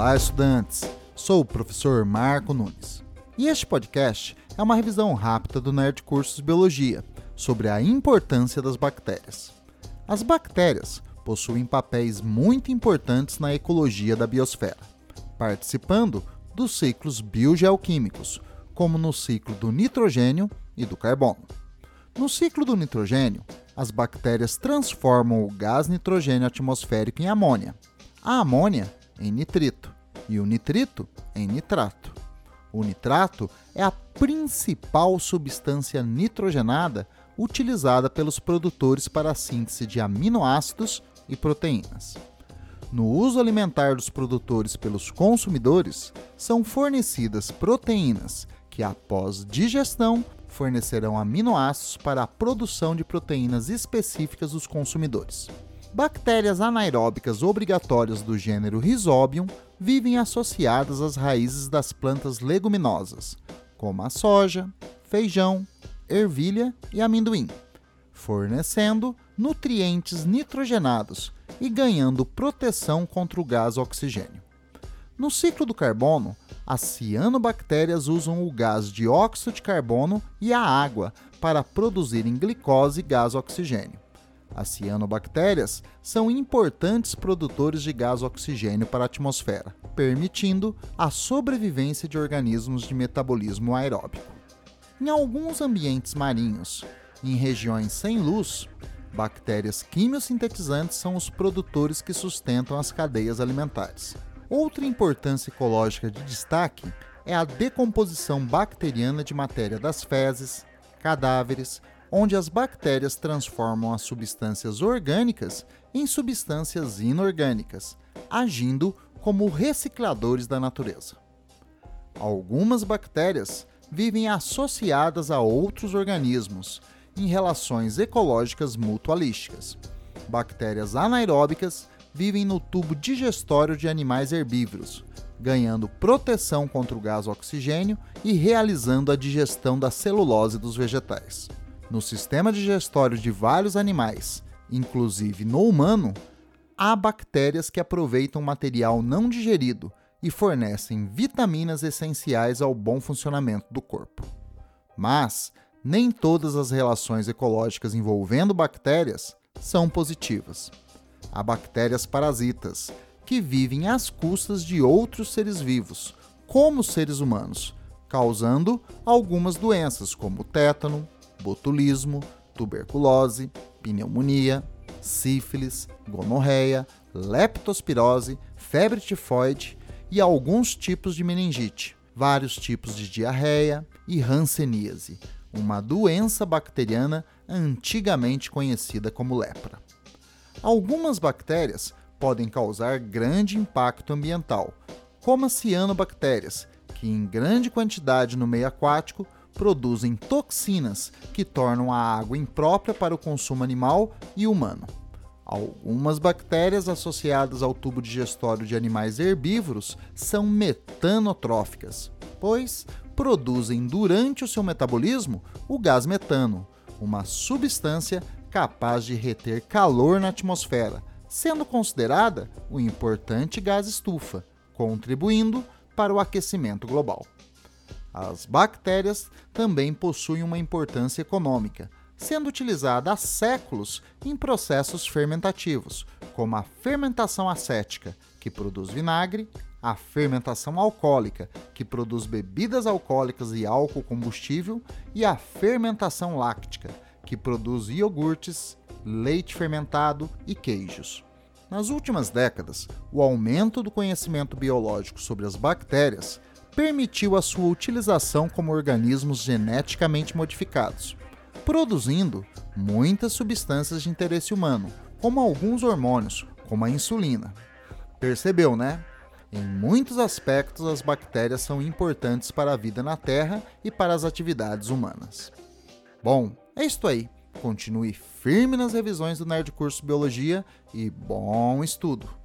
Olá, estudantes! Sou o professor Marco Nunes. E este podcast é uma revisão rápida do Nerd Cursos Biologia sobre a importância das bactérias. As bactérias possuem papéis muito importantes na ecologia da biosfera, participando dos ciclos biogeoquímicos, como no ciclo do nitrogênio e do carbono. No ciclo do nitrogênio, as bactérias transformam o gás nitrogênio atmosférico em amônia, a amônia em nitrito e o nitrito em nitrato. O nitrato é a principal substância nitrogenada utilizada pelos produtores para a síntese de aminoácidos e proteínas. No uso alimentar dos produtores pelos consumidores, são fornecidas proteínas que, após digestão, fornecerão aminoácidos para a produção de proteínas específicas dos consumidores. Bactérias anaeróbicas obrigatórias do gênero Rhizobium vivem associadas às raízes das plantas leguminosas, como a soja, feijão, ervilha e amendoim, fornecendo nutrientes nitrogenados e ganhando proteção contra o gás oxigênio. No ciclo do carbono, as cianobactérias usam o gás dióxido de carbono e a água para produzirem glicose e gás oxigênio. As cianobactérias são importantes produtores de gás oxigênio para a atmosfera, permitindo a sobrevivência de organismos de metabolismo aeróbico. Em alguns ambientes marinhos, em regiões sem luz, bactérias quimiosintetizantes são os produtores que sustentam as cadeias alimentares. Outra importância ecológica de destaque é a decomposição bacteriana de matéria das fezes, cadáveres, onde as bactérias transformam as substâncias orgânicas em substâncias inorgânicas, agindo como recicladores da natureza. Algumas bactérias vivem associadas a outros organismos em relações ecológicas mutualísticas. Bactérias anaeróbicas vivem no tubo digestório de animais herbívoros, ganhando proteção contra o gás oxigênio e realizando a digestão da celulose dos vegetais. No sistema digestório de vários animais, inclusive no humano, há bactérias que aproveitam material não digerido e fornecem vitaminas essenciais ao bom funcionamento do corpo. Mas nem todas as relações ecológicas envolvendo bactérias são positivas. Há bactérias parasitas, que vivem às custas de outros seres vivos, como seres humanos, causando algumas doenças como tétano, botulismo, tuberculose, pneumonia, sífilis, gonorreia, leptospirose, febre tifoide e alguns tipos de meningite, vários tipos de diarreia e hanseníase, uma doença bacteriana antigamente conhecida como lepra. Algumas bactérias podem causar grande impacto ambiental, como as cianobactérias, que em grande quantidade no meio aquático produzem toxinas que tornam a água imprópria para o consumo animal e humano. Algumas bactérias associadas ao tubo digestório de animais herbívoros são metanotróficas, pois produzem durante o seu metabolismo o gás metano, uma substância capaz de reter calor na atmosfera, sendo considerada o importante gás estufa, contribuindo para o aquecimento global. As bactérias também possuem uma importância econômica, sendo utilizada há séculos em processos fermentativos, como a fermentação acética, que produz vinagre, a fermentação alcoólica, que produz bebidas alcoólicas e álcool combustível, e a fermentação láctica, que produz iogurtes, leite fermentado e queijos. Nas últimas décadas, o aumento do conhecimento biológico sobre as bactérias permitiu a sua utilização como organismos geneticamente modificados, produzindo muitas substâncias de interesse humano, como alguns hormônios, como a insulina. Percebeu, né? Em muitos aspectos, as bactérias são importantes para a vida na Terra e para as atividades humanas. Bom, é isto aí. Continue firme nas revisões do Nerd Curso Biologia e bom estudo!